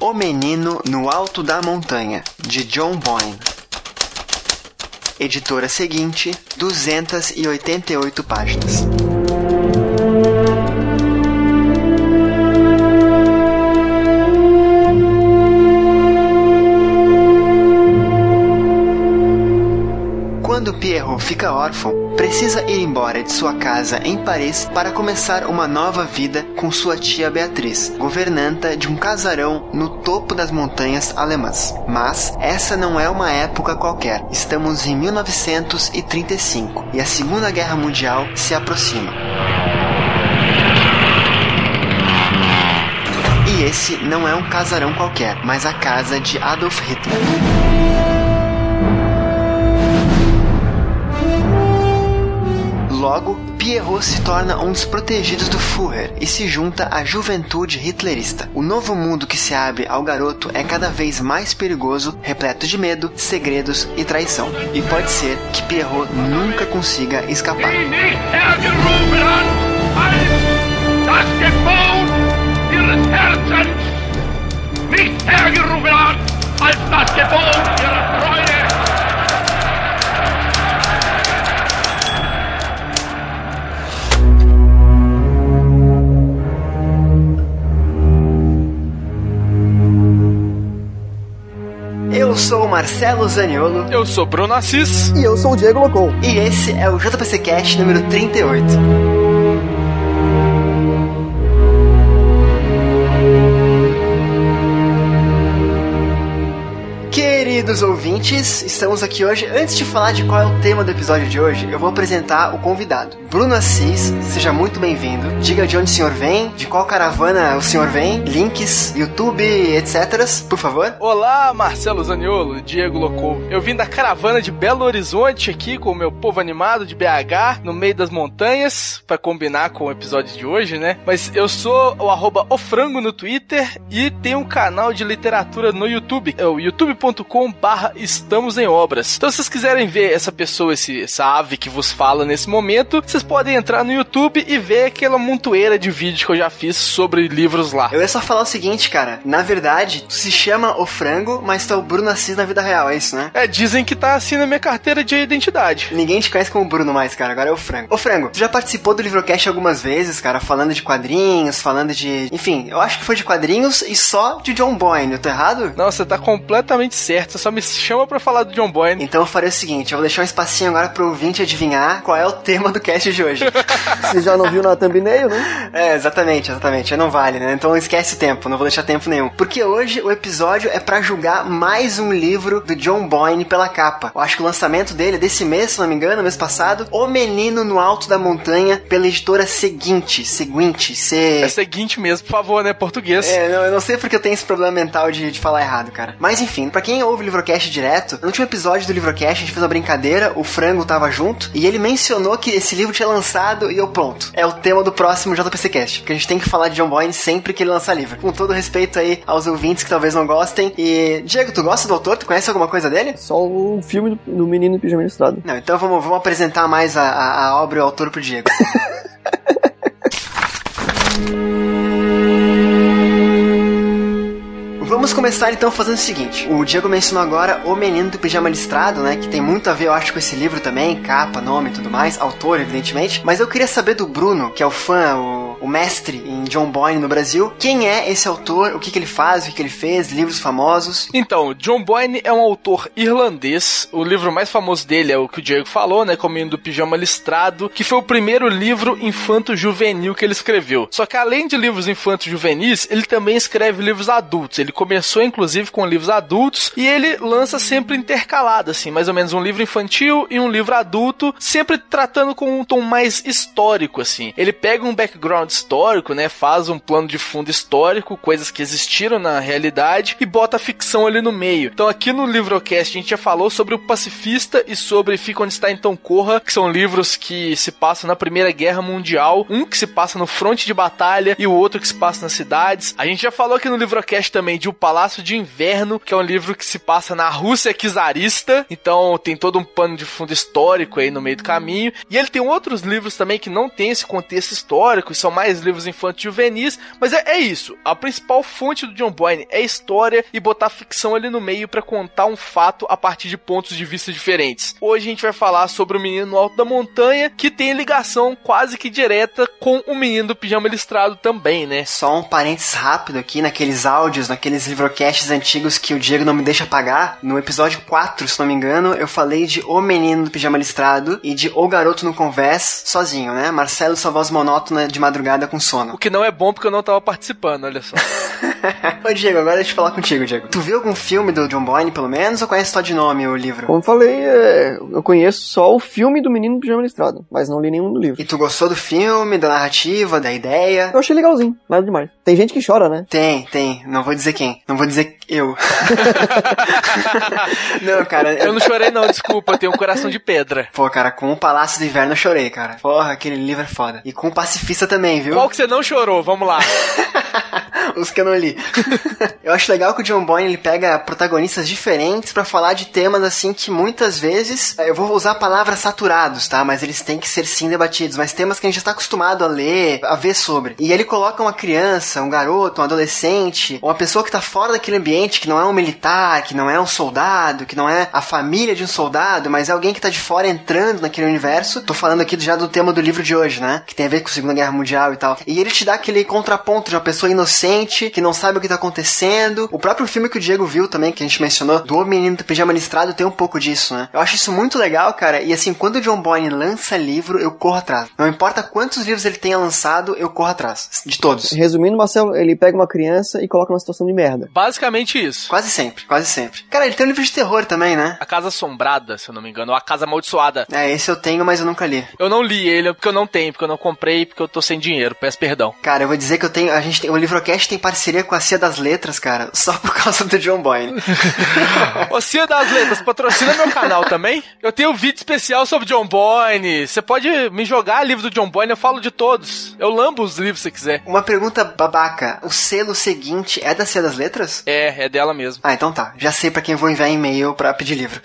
O Menino no Alto da Montanha, de John Boyne. Editora seguinte, 288 páginas. Fica órfão, precisa ir embora de sua casa em Paris para começar uma nova vida com sua tia Beatriz, governanta de um casarão no topo das montanhas alemãs. Mas essa não é uma época qualquer. Estamos em 1935 e a Segunda Guerra Mundial se aproxima. E esse não é um casarão qualquer, mas a casa de Adolf Hitler. Logo, Pierrot se torna um dos protegidos do Führer e se junta à juventude hitlerista. O novo mundo que se abre ao garoto é cada vez mais perigoso, repleto de medo, segredos e traição. E pode ser que Pierrot nunca consiga escapar. Nicht hergerufen hat, als das Gebot ihrer Treue. Sou o Marcelo Zaniolo Eu sou Bruno Assis. E eu sou o Diego Locon. e esse é o JPC Cast número 38. Ouvintes, estamos aqui hoje. Antes de falar de qual é o tema do episódio de hoje, eu vou apresentar o convidado. Bruno Assis, seja muito bem-vindo. Diga de onde o senhor vem, de qual caravana o senhor vem, links, YouTube, etc. Por favor. Olá, Marcelo Zaniolo, Diego Locou. Eu vim da caravana de Belo Horizonte aqui com o meu povo animado de BH, no meio das montanhas, pra combinar com o episódio de hoje, né? Mas eu sou o arroba ofrango no Twitter e tenho um canal de literatura no YouTube. É o youtube.com barra estamos em obras. Então se vocês quiserem ver essa pessoa, esse, essa ave que vos fala nesse momento, vocês podem entrar no YouTube e ver aquela montoeira de vídeos que eu já fiz sobre livros lá. Eu ia só falar o seguinte, cara. Na verdade, tu se chama o frango, mas é o Bruno Assis na vida real, é isso, né? É, dizem que tá assim na minha carteira de identidade. Ninguém te conhece como Bruno mais, cara. Agora é o frango. Ô, frango, tu já participou do Livrocast algumas vezes, cara, falando de quadrinhos, falando de. Enfim, eu acho que foi de quadrinhos e só de John Boyne. Eu tô errado? Não, você tá completamente certo. Você só me chama pra falar do John Boyne. Então eu farei o seguinte: eu vou deixar um espacinho agora pro ouvinte adivinhar qual é o tema do cast de hoje. Você já não viu na thumbnail, né? É, exatamente, exatamente. Aí Não vale, né? Então esquece o tempo, não vou deixar tempo nenhum. Porque hoje o episódio é pra julgar mais um livro do John Boyne pela capa. Eu acho que o lançamento dele é desse mês, se não me engano, mês passado. O Menino no Alto da Montanha, pela editora Seguinte. Seguinte, C. É o seguinte mesmo, por favor, né? Português. É, não, eu não sei porque eu tenho esse problema mental de, de falar errado, cara. Mas enfim, pra quem ouve o Livrocast direto, no último episódio do Livrocast a gente fez uma brincadeira, o Frango tava junto, e ele mencionou que esse livro tinha lançado e eu pronto. É o tema do próximo JPC Cast, porque a gente tem que falar de John Boyne sempre que ele lançar livro. Com todo respeito aí aos ouvintes que talvez não gostem. E, Diego, tu gosta do autor? Tu conhece alguma coisa dele? Só o filme do, do Menino em Pijama Listrado. Não, então vamos, vamos apresentar mais a, a, a obra e o autor pro Diego. começar então fazendo o seguinte. O Diego mencionou agora O Menino do Pijama Listrado, né? Que tem muito a ver, eu acho, com esse livro também, capa, nome e tudo mais, autor, evidentemente. Mas eu queria saber do Bruno, que é o fã, o, o mestre em John Boyne no Brasil. Quem é esse autor? O que, que ele faz? O que, que ele fez? Livros famosos? Então, John Boyne é um autor irlandês. O livro mais famoso dele é o que o Diego falou, né? Como do Pijama Listrado, que foi o primeiro livro infanto-juvenil que ele escreveu. Só que além de livros infanto-juvenis, ele também escreve livros adultos. Ele começou, inclusive, com livros adultos e ele lança sempre intercalado, assim, mais ou menos um livro infantil e um livro adulto, sempre tratando com um tom mais histórico, assim. Ele pega um background histórico, né? Faz um plano de fundo histórico, coisas que existiram na realidade e bota a ficção ali no meio. Então, aqui no Livrocast, a gente já falou sobre o Pacifista e sobre Fica Onde Está Então Corra, que são livros que se passam na Primeira Guerra Mundial. Um que se passa no fronte de batalha e o outro que se passa nas cidades. A gente já falou aqui no Livrocast também de O Palácio de Inverno, que é um livro que se passa na Rússia czarista. Então, tem todo um pano de fundo histórico aí no meio do caminho. E ele tem outros livros também que não tem esse contexto histórico e são mais livros infantis juvenis, mas é, é isso. A principal fonte do John Boyne é história e botar ficção ali no meio para contar um fato a partir de pontos de vista diferentes. Hoje a gente vai falar sobre o menino no alto da montanha, que tem ligação quase que direta com o menino do pijama listrado também, né? Só um parênteses rápido aqui, naqueles áudios, naqueles livrocasts antigos que o Diego não me deixa apagar, no episódio 4, se não me engano, eu falei de O Menino do Pijama Listrado e de O Garoto no Convés, sozinho, né? Marcelo sua voz monótona de madrugada com sono. O que não é bom porque eu não tava participando, olha só. Ô Diego, agora deixa eu falar contigo, Diego. Tu viu algum filme do John Boyne, pelo menos, ou conhece só de nome o livro? Como eu falei, é, eu conheço só o filme do Menino do Pijama Listrado, mas não li nenhum do livro. E tu gostou do filme, da narrativa, da ideia? Eu achei legalzinho, nada demais. Tem gente que chora, né? Tem, tem. Não vou dizer quem. Não vou dizer eu. não, cara. Eu não chorei não, desculpa, eu tenho um coração de pedra. Pô, cara, com o Palácio do Inverno eu chorei, cara. Porra, aquele livro é foda. E com o Pacifista também, viu? Qual que você não chorou? Vamos lá. Os que eu não li. eu acho legal que o John Boyne ele pega protagonistas diferentes para falar de temas assim que muitas vezes eu vou usar palavras saturados, tá? Mas eles têm que ser sim debatidos, mas temas que a gente já está acostumado a ler, a ver sobre. E ele coloca uma criança, um garoto, um adolescente, uma pessoa que tá fora daquele ambiente, que não é um militar, que não é um soldado, que não é a família de um soldado, mas é alguém que tá de fora entrando naquele universo. Tô falando aqui já do tema do livro de hoje, né? Que tem a ver com a Segunda Guerra Mundial e tal. E ele te dá aquele contraponto de uma pessoa inocente, que não sabe o que tá acontecendo. O próprio filme que o Diego viu também, que a gente mencionou, do Menino do Pijama Listrado, tem um pouco disso, né? Eu acho isso muito legal, cara. E assim, quando o John Boyne lança livro, eu corro atrás. Não importa quantos livros ele tenha lançado, eu corro atrás. De todos. Resumindo, Marcelo, ele pega uma criança e coloca numa situação de merda. Basicamente isso. Quase sempre, quase sempre. Cara, ele tem um livro de terror também, né? A Casa Assombrada, se eu não me engano, ou A Casa Amaldiçoada. É, esse eu tenho, mas eu nunca li. Eu não li ele porque eu não tenho, porque eu não comprei, porque eu tô sem dinheiro. Peço perdão. Cara, eu vou dizer que eu tenho. A gente tem. O Livrocast tem parceria com a Cia das Letras, cara, só por causa do John Boyne. Ô, Cia das Letras, patrocina meu canal também. Eu tenho um vídeo especial sobre John Boyne. Você pode me jogar livro do John Boyne, eu falo de todos. Eu lambo os livros se quiser. Uma pergunta babaca: o selo seguinte é da Cia das Letras? É, é dela mesmo. Ah, então tá. Já sei para quem vou enviar e-mail pra pedir livro.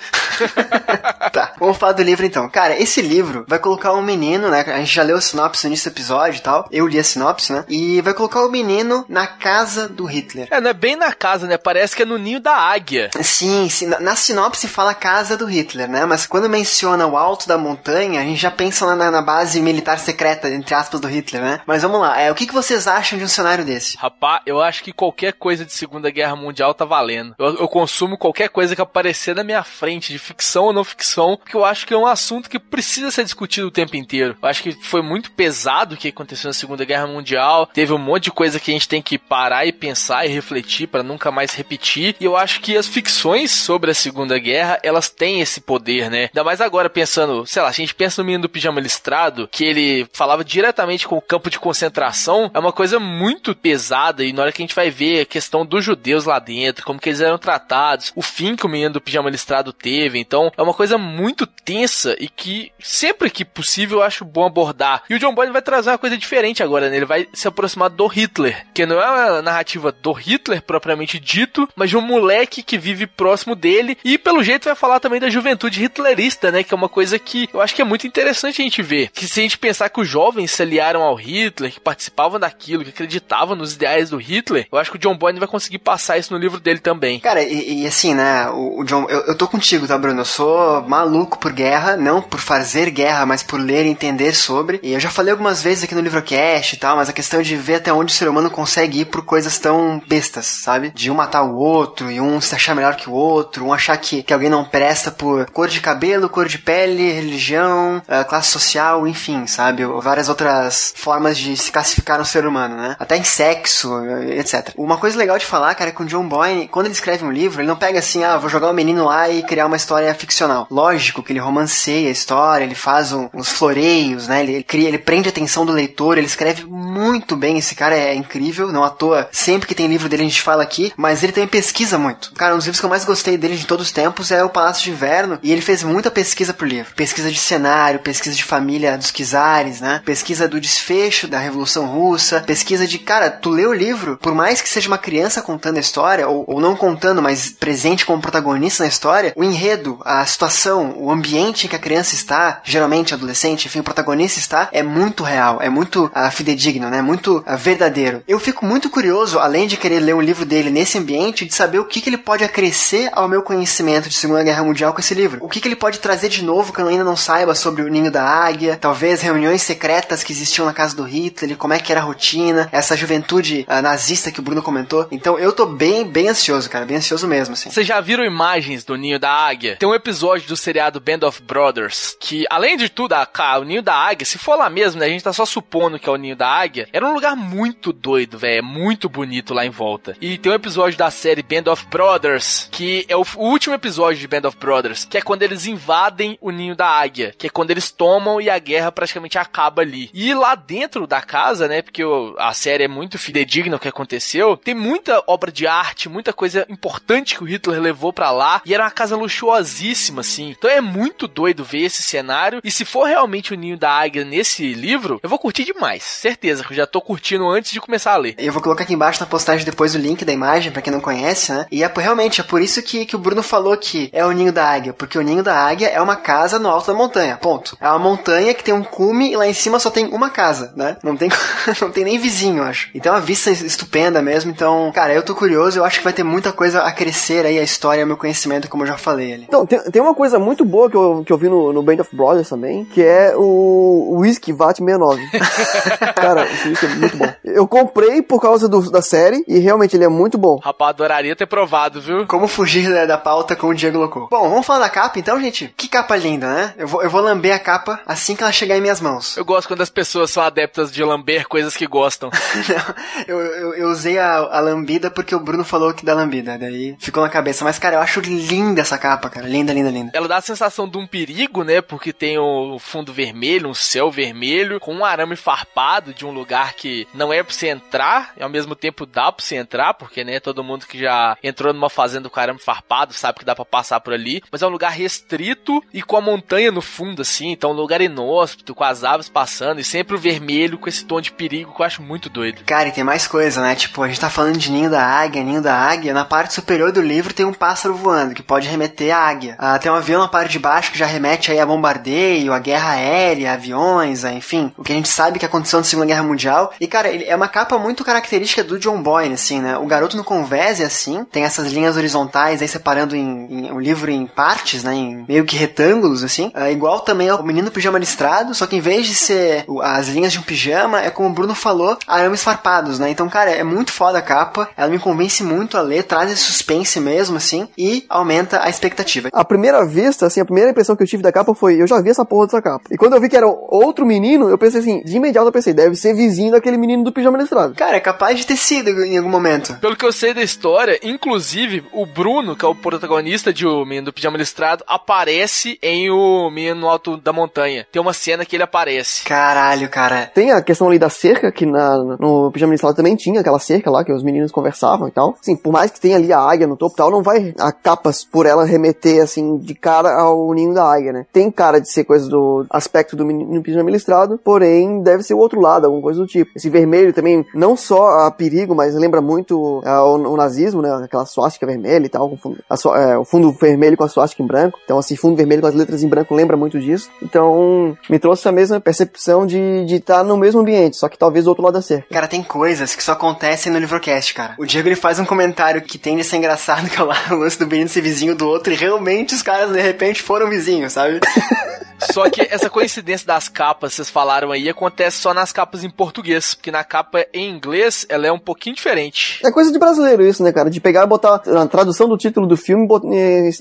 tá, vamos falar do livro então. Cara, esse livro vai colocar um menino, né? A gente já leu a sinopse nesse episódio e tal. Eu li a sinopse, né? E vai colocar o menino na casa do Hitler. É, não é bem na casa, né? Parece que é no ninho da águia. Sim, sim. Na, na sinopse fala casa do Hitler, né? Mas quando menciona o alto da montanha, a gente já pensa lá na, na base militar secreta, entre aspas, do Hitler, né? Mas vamos lá. É, o que, que vocês acham de um cenário desse? Rapaz, eu acho que qualquer coisa de Segunda Guerra Mundial tá valendo. Eu, eu consumo qualquer coisa que aparecer na minha frente, de ficção ou não ficção, porque eu acho que é um assunto que precisa ser discutido o tempo inteiro. Eu acho que foi muito pesado o que aconteceu na Segunda Guerra Mundial. Teve um monte de coisa que a gente tem que parar e pensar e refletir para nunca mais repetir. E eu acho que as ficções sobre a Segunda Guerra, elas têm esse poder, né? Ainda mais agora pensando, sei lá, a gente pensa no menino do pijama listrado, que ele falava diretamente com o campo de concentração, é uma coisa muito pesada e na hora que a gente vai ver a questão dos judeus lá dentro, como que eles eram tratados, o fim que o menino do pijama listrado teve, então é uma coisa muito tensa e que sempre que possível eu acho bom abordar. E o John Boyne vai trazer uma coisa diferente agora, né? Ele vai se aproximar do Hitler, que não é uma narrativa do Hitler propriamente dito, mas de um moleque que vive próximo dele e pelo jeito vai falar também da juventude hitlerista, né? Que é uma coisa que eu acho que é muito interessante a gente ver. Que se a gente pensar que os jovens se aliaram ao Hitler, que participavam daquilo, que acreditavam nos ideais do Hitler, eu acho que o John Boyne vai conseguir passar isso no livro dele também. Cara, e, e assim, né? O, o John, eu, eu tô contigo, tá, Bruno? Eu sou maluco por guerra, não por fazer guerra, mas por ler e entender sobre. E eu já falei algumas vezes aqui no Livrocast e tal, mas a questão de ver até onde o ser humano consegue ir por coisas tão bestas, sabe? De um matar o outro e um se achar melhor que o outro, um achar que, que alguém não presta por cor de cabelo, cor de pele, religião, uh, classe social, enfim, sabe? Várias outras formas de se classificar um ser humano, né? Até sexo, etc. Uma coisa legal de falar, cara, é que o John Boyne, quando ele escreve um livro, ele não pega assim, ah, vou jogar o um menino lá e criar uma história ficcional. Lógico que ele romanceia a história, ele faz um, uns floreios, né? Ele, ele, cria, ele prende a atenção do leitor, ele escreve muito bem, esse cara é incrível, não à toa, sempre que tem livro dele a gente fala aqui, mas ele também pesquisa muito. Cara, um dos livros que eu mais gostei dele de todos os tempos é o Palácio de Inverno, e ele fez muita pesquisa pro livro. Pesquisa de cenário, pesquisa de família dos czares, né? Pesquisa do desfecho da Revolução Russa, pesquisa de, cara, tu lê o livro, por mais que seja uma criança contando a história, ou, ou não contando, mas presente como protagonista na história, o enredo enredo, a situação, o ambiente em que a criança está, geralmente adolescente, enfim, o protagonista está, é muito real, é muito uh, fidedigno, né? Muito uh, verdadeiro. Eu fico muito curioso, além de querer ler um livro dele nesse ambiente, de saber o que, que ele pode acrescer ao meu conhecimento de Segunda Guerra Mundial com esse livro. O que, que ele pode trazer de novo que eu ainda não saiba sobre o Ninho da Águia, talvez reuniões secretas que existiam na casa do Hitler, como é que era a rotina, essa juventude uh, nazista que o Bruno comentou. Então eu tô bem, bem ansioso, cara, bem ansioso mesmo, assim. Vocês já viram imagens do Ninho da Águia? Tem um episódio do seriado Band of Brothers que, além de tudo, a, a, o Ninho da Águia, se for lá mesmo, né, a gente tá só supondo que é o Ninho da Águia, era um lugar muito doido, velho, é muito bonito lá em volta. E tem um episódio da série Band of Brothers, que é o, o último episódio de Band of Brothers, que é quando eles invadem o Ninho da Águia, que é quando eles tomam e a guerra praticamente acaba ali. E lá dentro da casa, né, porque o, a série é muito fidedigna o que aconteceu, tem muita obra de arte, muita coisa importante que o Hitler levou para lá, e era uma casa luxuosíssima, assim. Então é muito doido ver esse cenário, e se for realmente o Ninho da Águia nesse livro, eu vou curtir demais, certeza, que eu já tô curtindo antes de começar a ler. Eu vou colocar aqui embaixo na postagem depois o link da imagem, para quem não conhece, né, e é realmente, é por isso que, que o Bruno falou que é o Ninho da Águia, porque o Ninho da Águia é uma casa no alto da montanha, ponto. É uma montanha que tem um cume e lá em cima só tem uma casa, né, não tem, não tem nem vizinho, acho. Então a vista é estupenda mesmo, então, cara, eu tô curioso, eu acho que vai ter muita coisa a crescer aí, a história, o meu conhecimento, como eu já falei ali. Então, tem, tem uma coisa muito boa que eu, que eu vi no, no Band of Brothers também, que é o Whisky VAT 69. cara, esse whisky é muito bom. Eu comprei por causa do, da série e realmente ele é muito bom. Rapaz, adoraria ter provado, viu? Como fugir da, da pauta com o Diego Locou. Bom, vamos falar da capa então, gente? Que capa linda, né? Eu vou, eu vou lamber a capa assim que ela chegar em minhas mãos. Eu gosto quando as pessoas são adeptas de lamber coisas que gostam. Não, eu, eu, eu, usei a, a lambida porque o Bruno falou que dá lambida, daí ficou na cabeça. Mas, cara, eu acho linda essa capa, cara. Linda, linda, linda. Ela dá a sensação de um perigo, né? Porque tem o fundo vermelho, um céu vermelho, com um arame farpado de um lugar que não é pra você entrar, e ao mesmo tempo dá pra você entrar, porque, né, todo mundo que já entrou numa fazenda com arame farpado sabe que dá pra passar por ali. Mas é um lugar restrito e com a montanha no fundo, assim. Então, um lugar inóspito, com as aves passando, e sempre o vermelho com esse tom de perigo que eu acho muito doido. Cara, e tem mais coisa, né? Tipo, a gente tá falando de ninho da águia, ninho da águia. Na parte superior do livro tem um pássaro voando, que pode remeter à águia. Ah, tem um avião na parte de baixo que já remete aí a bombardeio, a guerra aérea, aviões, ah, enfim. O que a gente sabe que aconteceu na Segunda Guerra Mundial. E, cara, é uma capa muito característica do John Boyne, assim, né? O garoto no convés é assim, tem essas linhas horizontais aí separando em, em, o livro em partes, né? Em meio que retângulos, assim. Ah, igual também ao menino pijama listrado, só que em vez de ser as linhas de um pijama, é como o Bruno falou, arames farpados, né? Então, cara, é muito foda a capa, ela me convence muito a ler, traz esse suspense mesmo, assim, e aumenta a expectativa. A primeira vista, assim, a primeira impressão que eu tive da capa foi, eu já vi essa porra dessa capa. E quando eu vi que era outro menino, eu pensei assim, de imediato eu pensei, deve ser vizinho daquele menino do pijama listrado. Cara, é capaz de ter sido em algum momento. Pelo que eu sei da história, inclusive, o Bruno, que é o protagonista de O Menino do Pijama Listrado, aparece em O Menino no Alto da Montanha. Tem uma cena que ele aparece. Caralho, cara. Tem a questão ali da cerca, que na, no Pijama Listrado também tinha aquela cerca lá, que os meninos conversavam e tal. Assim, por mais que tenha ali a águia no topo e tal, não vai a capas por ela remeter, assim, de cara ao ninho da águia, né? Tem cara de ser coisa do aspecto do menino pijama listrado, porém deve ser o outro lado, alguma coisa do tipo. Esse vermelho também, não só a perigo, mas lembra muito é, o, o, nazismo, né? Aquela suástica vermelha e tal, fundo, a, é, o fundo vermelho com a suástica em branco. Então, assim, fundo vermelho com as letras em branco lembra muito disso. Então, me trouxe a mesma percepção de estar de tá no mesmo ambiente, só que talvez do outro lado da cerca. Cara, tem coisas que só acontecem no Livrocast, cara. O Diego ele faz um comentário que tende a ser engraçado, que é o lance do menino ser vizinho do outro, e realmente os caras de repente foram vizinhos, sabe? Só que essa coincidência das capas, vocês falaram aí, acontece só nas capas em português, porque na capa em inglês ela é um pouquinho diferente. É coisa de brasileiro isso, né, cara? De pegar e botar na tradução do título do filme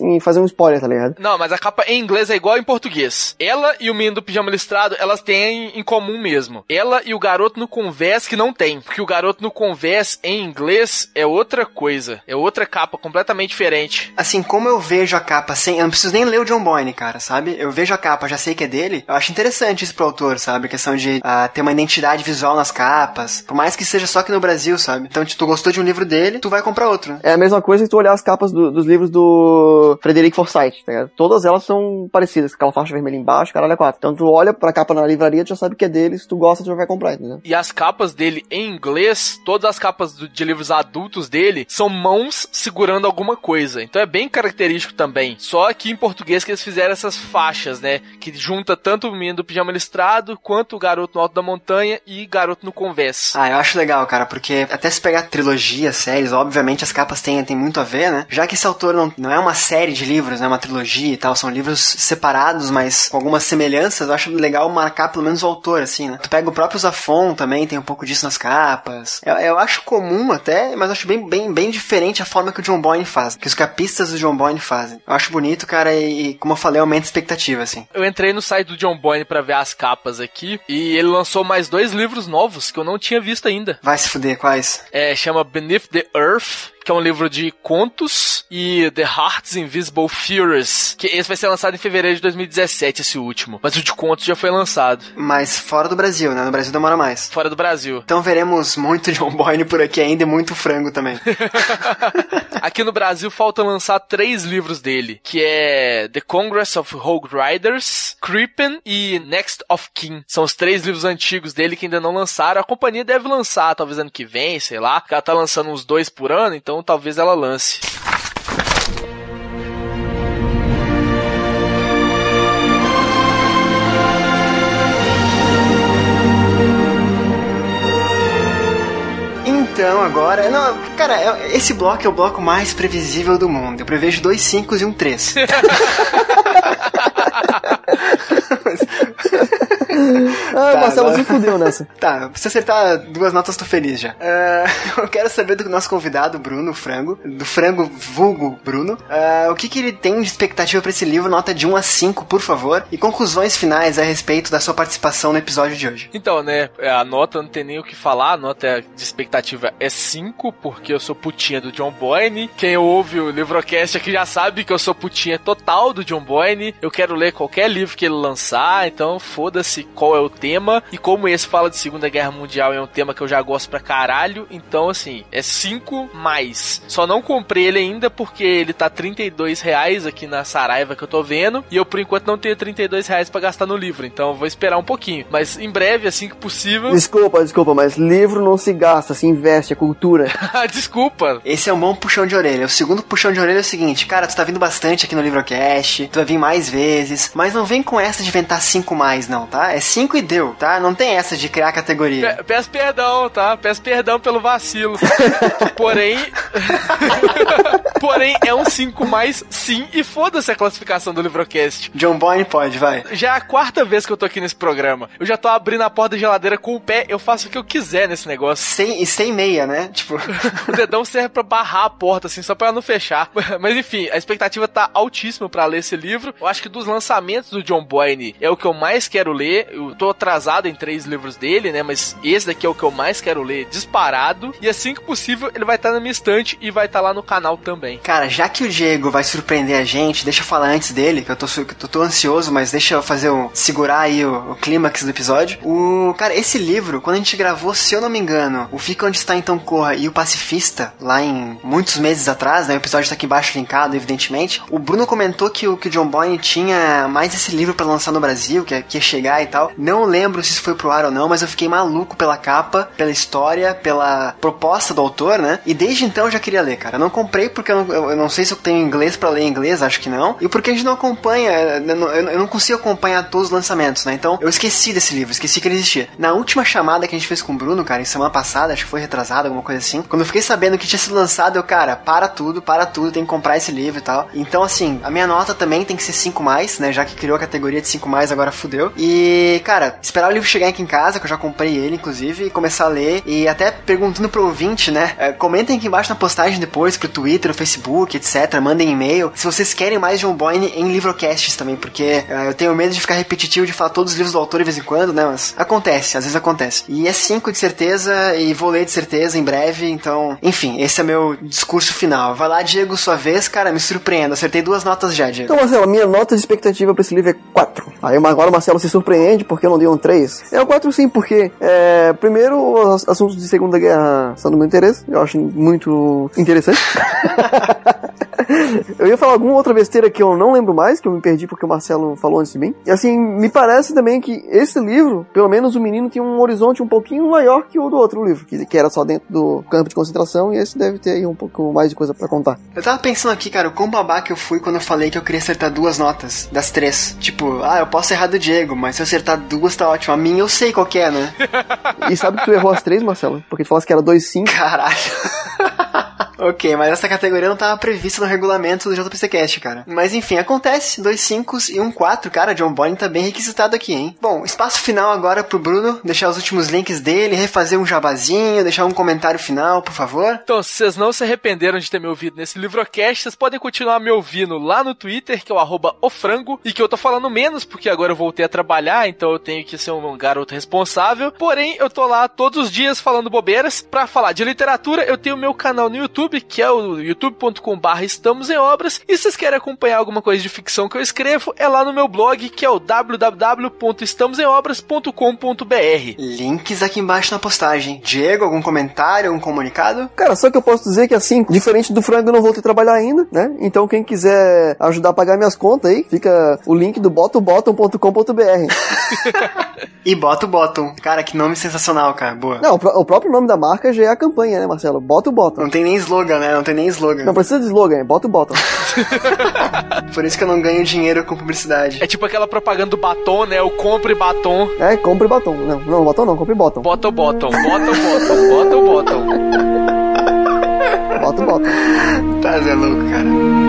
e fazer um spoiler, tá ligado? Não, mas a capa em inglês é igual em português. Ela e o menino do pijama listrado, elas têm em comum mesmo. Ela e o garoto no convés que não tem, porque o garoto no convés em inglês é outra coisa, é outra capa completamente diferente. Assim, como eu vejo a capa sem, eu não preciso nem ler o John Boyne, cara, sabe? Eu vejo a capa já sei que é dele, eu acho interessante isso pro autor, sabe? A questão de uh, ter uma identidade visual nas capas, por mais que seja só aqui no Brasil, sabe? Então, se tu gostou de um livro dele, tu vai comprar outro. É a mesma coisa que tu olhar as capas do, dos livros do Frederick Forsyth, tá ligado? Todas elas são parecidas, com aquela faixa vermelha embaixo, caralho, é quatro. Então tu olha pra capa na livraria, tu já sabe que é dele, se tu gosta, tu já vai comprar, entendeu? E as capas dele em inglês, todas as capas do, de livros adultos dele são mãos segurando alguma coisa. Então é bem característico também. Só aqui em português que eles fizeram essas faixas, né? Que junta tanto o menino do pijama listrado, quanto o garoto no alto da montanha e garoto no convés. Ah, eu acho legal, cara, porque até se pegar trilogia, séries, obviamente as capas têm, têm muito a ver, né? Já que esse autor não, não é uma série de livros, né? Uma trilogia e tal, são livros separados, mas com algumas semelhanças, eu acho legal marcar pelo menos o autor, assim, né? Tu pega o próprio Zafon também, tem um pouco disso nas capas. Eu, eu acho comum até, mas acho bem, bem, bem diferente a forma que o John Boyne faz, que os capistas do John Boyne fazem. Eu acho bonito, cara, e, como eu falei, aumenta a expectativa, assim. Eu entrei no site do John Boyne para ver as capas aqui, e ele lançou mais dois livros novos que eu não tinha visto ainda. Vai se fuder, quais? É, chama Beneath the Earth que é um livro de contos, e The Heart's Invisible Furies, que esse vai ser lançado em fevereiro de 2017, esse último. Mas o de contos já foi lançado. Mas fora do Brasil, né? No Brasil demora mais. Fora do Brasil. Então veremos muito John Boyne por aqui ainda e muito frango também. aqui no Brasil falta lançar três livros dele, que é The Congress of Rogue Riders, Creepin e Next of Kin. São os três livros antigos dele que ainda não lançaram. A companhia deve lançar, talvez ano que vem, sei lá. Ela tá lançando uns dois por ano, então então talvez ela lance. Então, agora. Não, cara, esse bloco é o bloco mais previsível do mundo. Eu prevejo dois 5 e um 3. ah, tá, Marcelo fudeu nessa. Tá, se acertar duas notas, tô feliz já. Uh, eu quero saber do nosso convidado, Bruno Frango, do Frango Vulgo Bruno. Uh, o que, que ele tem de expectativa para esse livro? Nota de 1 a 5, por favor. E conclusões finais a respeito da sua participação no episódio de hoje. Então, né, a nota não tem nem o que falar. A nota de expectativa é 5, porque eu sou putinha do John Boyne. Quem ouve o Livrocast aqui já sabe que eu sou putinha total do John Boyne. Eu quero ler qualquer livro que ele lançar, então foda-se qual é o tema. E como esse fala de Segunda Guerra Mundial é um tema que eu já gosto pra caralho, então assim, é 5 mais. Só não comprei ele ainda porque ele tá 32 reais aqui na Saraiva que eu tô vendo. E eu por enquanto não tenho 32 reais pra gastar no livro, então eu vou esperar um pouquinho. Mas em breve, assim que possível. Desculpa, desculpa, mas livro não se gasta, se investe, é cultura. desculpa. Esse é um bom puxão de orelha. O segundo puxão de orelha é o seguinte, cara, tu tá vindo bastante aqui no Livrocast, tu vai vir mais vezes, mas não vem com essa de inventar 5 mais, não, tá? É 5 e deu, tá? Não tem essa de criar categoria. Pe peço perdão, tá? Peço perdão pelo vacilo. Porém. Porém, é um 5 mais sim, e foda-se a classificação do Livrocast. John Boyne pode, vai. Já é a quarta vez que eu tô aqui nesse programa. Eu já tô abrindo a porta da geladeira com o pé, eu faço o que eu quiser nesse negócio. Sem, e sem meia, né? Tipo. o dedão serve pra barrar a porta, assim, só pra ela não fechar. Mas enfim, a expectativa tá altíssima para ler esse livro. Eu acho que dos lançamentos do John Boyne é o que eu mais quero ler. Eu tô atrasado em três livros dele, né? Mas esse daqui é o que eu mais quero ler disparado. E assim que possível, ele vai estar tá na minha estante e vai estar tá lá no canal também. Cara, já que o Diego vai surpreender a gente, deixa eu falar antes dele, que eu tô, que eu tô ansioso, mas deixa eu fazer um. segurar aí o, o clímax do episódio. O. Cara, esse livro, quando a gente gravou, se eu não me engano, o Fica Onde Está Então Corra e o Pacifista, lá em muitos meses atrás, né? O episódio tá aqui embaixo linkado, evidentemente. O Bruno comentou que o, que o John Boyne tinha mais esse livro para lançar no Brasil, que, que ia chegar e tal. Não lembro se isso foi pro ar ou não, mas eu fiquei maluco pela capa, pela história, pela proposta do autor, né? E desde então eu já queria ler, cara. Eu não comprei porque eu não, eu não sei se eu tenho inglês para ler inglês, acho que não. E porque a gente não acompanha, eu não, eu não consigo acompanhar todos os lançamentos, né? Então eu esqueci desse livro, esqueci que ele existia. Na última chamada que a gente fez com o Bruno, cara, em semana passada, acho que foi retrasada, alguma coisa assim. Quando eu fiquei sabendo que tinha sido lançado, eu, cara, para tudo, para tudo, tem que comprar esse livro e tal. Então, assim, a minha nota também tem que ser 5 mais, né? Já que criou a categoria de 5 mais, agora fudeu. E, cara, esperar o livro chegar aqui em casa, que eu já comprei ele, inclusive, e começar a ler. E até perguntando pro ouvinte, né? É, comentem aqui embaixo na postagem depois, pro Twitter, pro Facebook, etc. Mandem e-mail. Se vocês querem mais John Boyne em livrocasts também, porque uh, eu tenho medo de ficar repetitivo de falar todos os livros do autor de vez em quando, né? Mas acontece, às vezes acontece. E é 5 de certeza e vou ler de certeza em breve, então, enfim, esse é meu discurso final. Vai lá, Diego, sua vez, cara, me surpreenda. Acertei duas notas já, Diego. Então, Marcelo, minha nota de expectativa pra esse livro é 4. Aí agora o Marcelo se surpreende porque eu não dei um 3. É o 4 sim, porque, é, primeiro, os assuntos de Segunda Guerra são do meu interesse. Eu acho muito interessante. eu ia falar alguma outra besteira que eu não lembro mais, que eu me perdi porque o Marcelo falou antes de mim. E assim, me parece também que esse livro, pelo menos o menino tinha um horizonte um pouquinho maior que o do outro livro, que, que era só dentro do campo de concentração, e esse deve ter aí um pouco mais de coisa para contar. Eu tava pensando aqui, cara, o quão babaca eu fui quando eu falei que eu queria acertar duas notas das três. Tipo, ah, eu posso errar do Diego, mas se eu acertar duas tá ótimo. A minha eu sei qual que é, né? e sabe que tu errou as três, Marcelo? Porque tu falasse que era dois sim. Caralho. ok, mas essa categoria não tava prevista no regulamento do JPCcast, cara. Mas enfim, acontece. Dois 5 e um 4, cara. John Boyne tá bem requisitado aqui, hein? Bom, espaço final agora pro Bruno, deixar os últimos links dele, refazer um jabazinho, deixar um comentário final, por favor. Então, se vocês não se arrependeram de ter me ouvido nesse livrocast, vocês podem continuar me ouvindo lá no Twitter, que é o ofrango, e que eu tô falando menos, porque agora eu voltei a trabalhar, então eu tenho que ser um garoto responsável. Porém, eu tô lá todos os dias falando bobeiras. Pra falar de literatura, eu tenho meu canal no YouTube, que é o youtube.com.br Estamos em Obras. E se vocês querem acompanhar alguma coisa de ficção que eu escrevo, é lá no meu blog, que é o www.estamosemobras.com.br. Links aqui embaixo na postagem. Diego, algum comentário, algum comunicado? Cara, só que eu posso dizer que assim, diferente do frango, eu não vou ter trabalhar ainda, né? Então quem quiser ajudar a pagar minhas contas aí, fica o link do botobottom.com.br. e Bota o Bottom. Cara, que nome sensacional, cara. Boa. Não, o próprio nome da marca já é a campanha, né, Marcelo? Bota o Bottom. Não tem nem slogan, né? Não tem nem slogan. Não precisa de slogan, é bota o Bottom. Por isso que eu não ganho dinheiro com publicidade. É tipo aquela propaganda do batom, né? O compre batom. É, compre batom. Não, não, batom não, compre bottom. Bota o bottom, bota o bottom, bota o bottom. Bota o bottom. Tá, Zé louco, cara.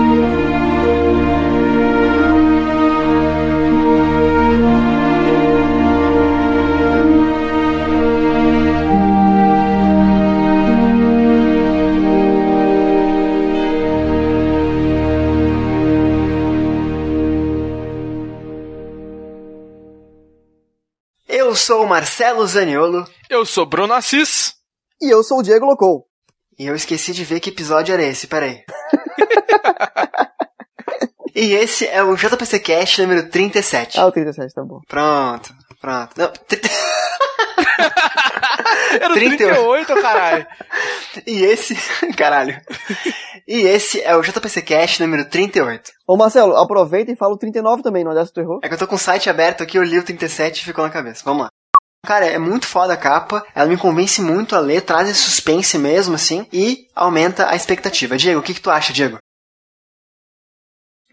Eu sou o Marcelo Zaniolo. Eu sou Bruno Assis. E eu sou o Diego Locou. E eu esqueci de ver que episódio era esse, peraí. e esse é o JPC Cast número 37. Ah, o 37, tá bom. Pronto, pronto. Não. Era 38, caralho. E esse, caralho. E esse é o JPC Cast número 38. Ô Marcelo, aproveita e fala o 39 também, não é dessa tu errou? É que eu tô com o site aberto aqui, eu li o 37 e ficou na cabeça. Vamos lá. Cara, é muito foda a capa, ela me convence muito a ler, traz esse suspense mesmo, assim, e aumenta a expectativa. Diego, o que, que tu acha, Diego?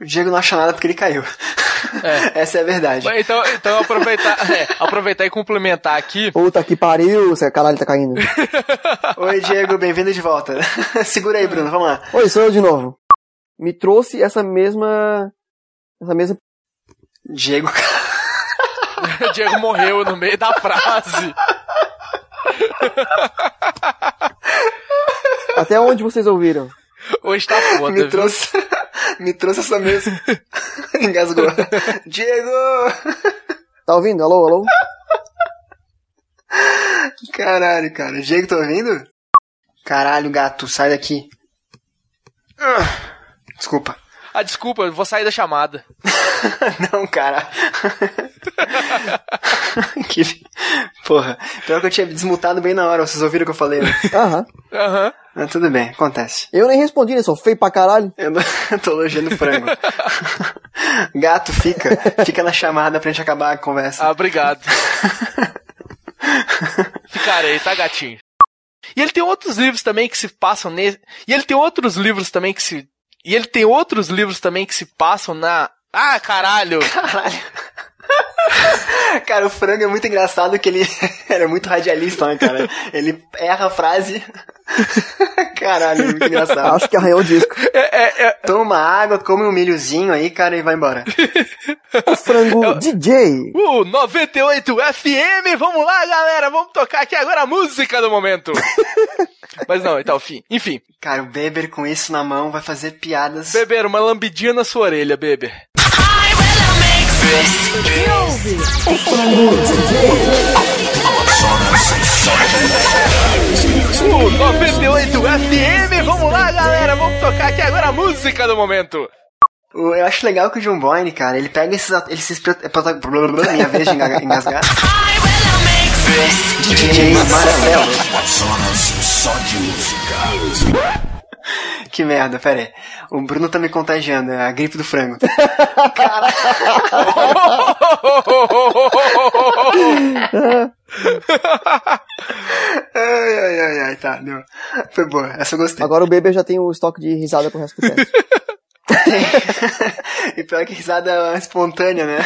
O Diego não acha nada porque ele caiu. É. Essa é a verdade. Então, então aproveitar, é, aproveitar e complementar aqui. Puta que pariu, seu caralho tá caindo. Oi, Diego, bem-vindo de volta. Segura aí, Bruno, vamos lá. Oi, sou eu de novo. Me trouxe essa mesma. Essa mesma. Diego. Diego morreu no meio da frase. Até onde vocês ouviram? Hoje tá foda. Me trouxe, me trouxe essa mesa. Engasgou. Diego! Tá ouvindo? Alô, alô? Caralho, cara. Diego, tá ouvindo? Caralho, gato, sai daqui. Desculpa. Ah, desculpa, eu vou sair da chamada. Não, cara. que... Porra. Pior que eu tinha desmutado bem na hora, vocês ouviram o que eu falei, né? Aham. Aham. Ah, tudo bem, acontece. Eu nem respondi, né? Sou feio pra caralho. Eu não... tô elogiando frango. Gato, fica. Fica na chamada pra gente acabar a conversa. Ah, obrigado. Ficarei, tá, gatinho? E ele tem outros livros também que se passam nesse. E ele tem outros livros também que se. E ele tem outros livros também que se passam na. Ah, caralho! Caralho. cara, o frango é muito engraçado que ele era muito radialista, né, cara? Ele erra a frase. Caralho, é muito engraçado. Acho que arranhou o disco. É, é, é... Toma água, come um milhozinho aí, cara, e vai embora. O frango DJ. Uh, 98 FM, vamos lá, galera, vamos tocar aqui agora a música do momento. Mas não, então, enfim. Enfim. Cara, o Beber com isso na mão vai fazer piadas. Beber, uma lambidinha na sua orelha, Beber. O 98 FM, vamos lá, galera, vamos tocar aqui agora a música do momento. Eu acho legal que o John Boyne, cara, ele pega esses. Ele se é Minha vez de enga- engasgar. DJ Marcelo. Que merda, pera aí. O Bruno tá me contagiando, é a gripe do frango. Ai, ai, ai, ai, tá, deu. Foi boa, essa eu gostei. Agora o Beber já tem o estoque de risada pro resto do cast. e pior que risada espontânea, né?